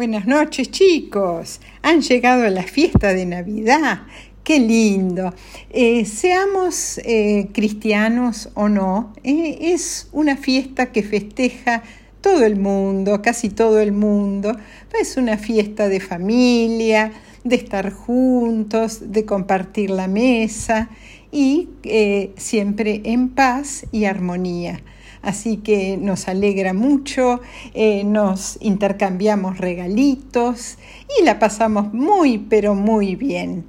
Buenas noches chicos. Han llegado a la fiesta de Navidad. Qué lindo. Eh, seamos eh, cristianos o no, eh, es una fiesta que festeja todo el mundo, casi todo el mundo. Es una fiesta de familia, de estar juntos, de compartir la mesa y siempre en paz y armonía así que nos alegra mucho, eh, nos intercambiamos regalitos y la pasamos muy, pero muy bien.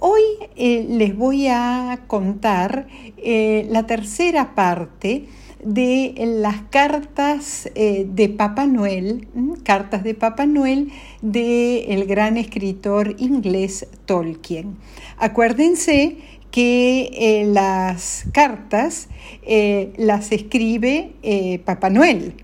Hoy eh, les voy a contar eh, la tercera parte de las cartas de Papá Noel, cartas de Papá Noel del el gran escritor inglés Tolkien. Acuérdense que eh, las cartas eh, las escribe eh, Papá Noel.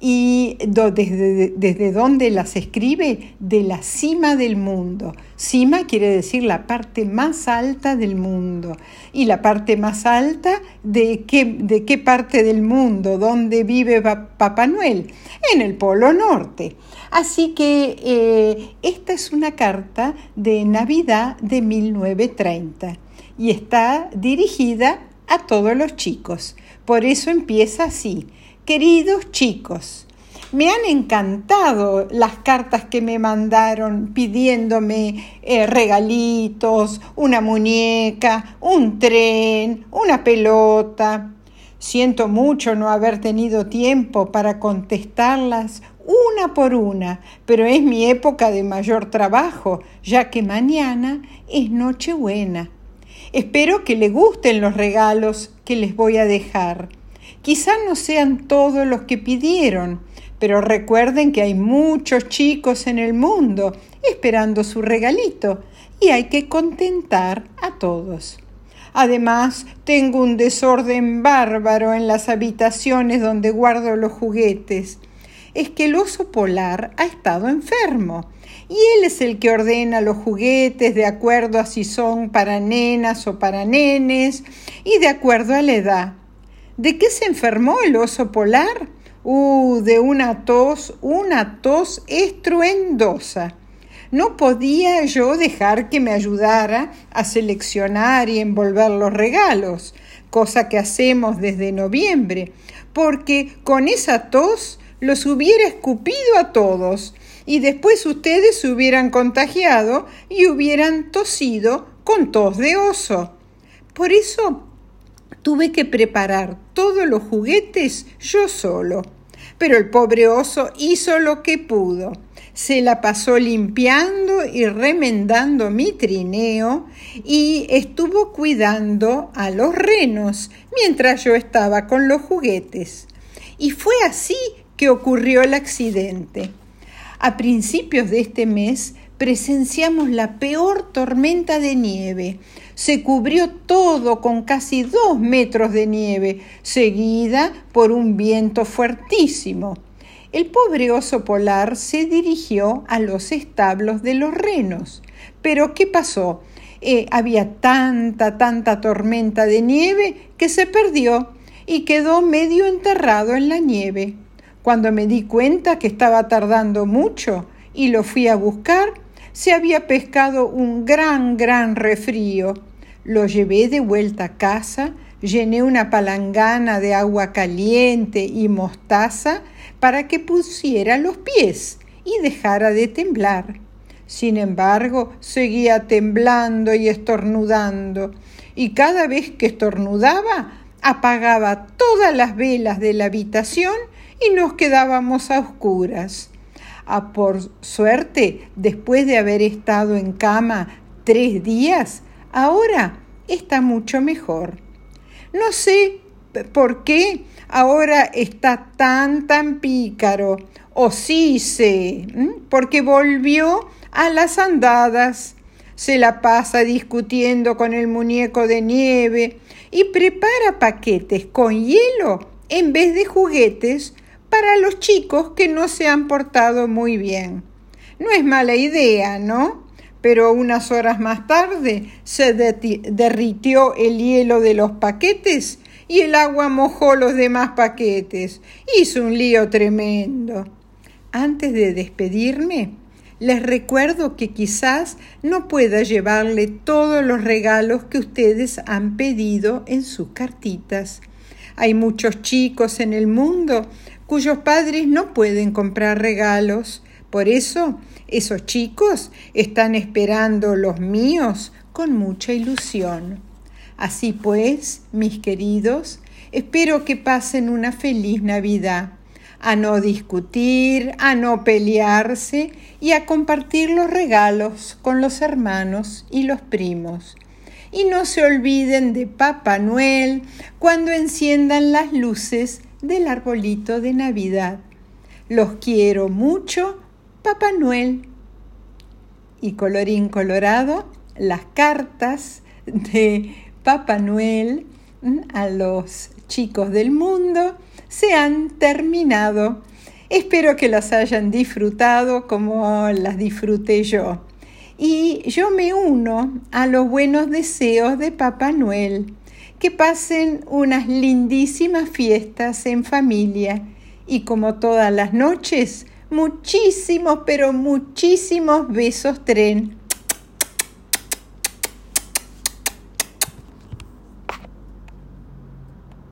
¿Y desde, desde dónde las escribe? De la cima del mundo. Cima quiere decir la parte más alta del mundo. ¿Y la parte más alta de qué, de qué parte del mundo? ¿Dónde vive Papá Noel? En el Polo Norte. Así que esta es una carta de Navidad de 1930 y está dirigida a todos los chicos. Por eso empieza así. Queridos chicos, me han encantado las cartas que me mandaron pidiéndome eh, regalitos, una muñeca, un tren, una pelota. Siento mucho no haber tenido tiempo para contestarlas una por una, pero es mi época de mayor trabajo, ya que mañana es Nochebuena Espero que le gusten los regalos que les voy a dejar. Quizá no sean todos los que pidieron, pero recuerden que hay muchos chicos en el mundo esperando su regalito y hay que contentar a todos. Además, tengo un desorden bárbaro en las habitaciones donde guardo los juguetes. Es que el oso polar ha estado enfermo y él es el que ordena los juguetes de acuerdo a si son para nenas o para nenes y de acuerdo a la edad. ¿De qué se enfermó el oso polar? Uh, de una tos, una tos estruendosa. No podía yo dejar que me ayudara a seleccionar y envolver los regalos, cosa que hacemos desde noviembre, porque con esa tos los hubiera escupido a todos y después ustedes se hubieran contagiado y hubieran tosido con tos de oso. Por eso tuve que preparar todos los juguetes yo solo. Pero el pobre oso hizo lo que pudo. Se la pasó limpiando y remendando mi trineo y estuvo cuidando a los renos mientras yo estaba con los juguetes. Y fue así que ocurrió el accidente. A principios de este mes presenciamos la peor tormenta de nieve. Se cubrió todo con casi dos metros de nieve, seguida por un viento fuertísimo. El pobre oso polar se dirigió a los establos de los renos. Pero ¿qué pasó? Eh, había tanta, tanta tormenta de nieve que se perdió y quedó medio enterrado en la nieve. Cuando me di cuenta que estaba tardando mucho y lo fui a buscar, se había pescado un gran, gran refrío. Lo llevé de vuelta a casa, llené una palangana de agua caliente y mostaza para que pusiera los pies y dejara de temblar. Sin embargo, seguía temblando y estornudando, y cada vez que estornudaba, apagaba todas las velas de la habitación y nos quedábamos a oscuras. A por suerte, después de haber estado en cama tres días, ahora está mucho mejor. No sé por qué ahora está tan, tan pícaro. O sí sé, porque volvió a las andadas. Se la pasa discutiendo con el muñeco de nieve y prepara paquetes con hielo en vez de juguetes para los chicos que no se han portado muy bien. No es mala idea, ¿no? Pero unas horas más tarde se derritió el hielo de los paquetes y el agua mojó los demás paquetes. Hizo un lío tremendo. Antes de despedirme, les recuerdo que quizás no pueda llevarle todos los regalos que ustedes han pedido en sus cartitas. Hay muchos chicos en el mundo cuyos padres no pueden comprar regalos. Por eso, esos chicos están esperando los míos con mucha ilusión. Así pues, mis queridos, espero que pasen una feliz Navidad a no discutir, a no pelearse y a compartir los regalos con los hermanos y los primos. Y no se olviden de Papá Noel cuando enciendan las luces del arbolito de Navidad. Los quiero mucho, Papá Noel. Y colorín colorado, las cartas de Papá Noel a los chicos del mundo se han terminado. Espero que las hayan disfrutado como las disfruté yo. Y yo me uno a los buenos deseos de Papá Noel. Que pasen unas lindísimas fiestas en familia. Y como todas las noches, muchísimos, pero muchísimos besos tren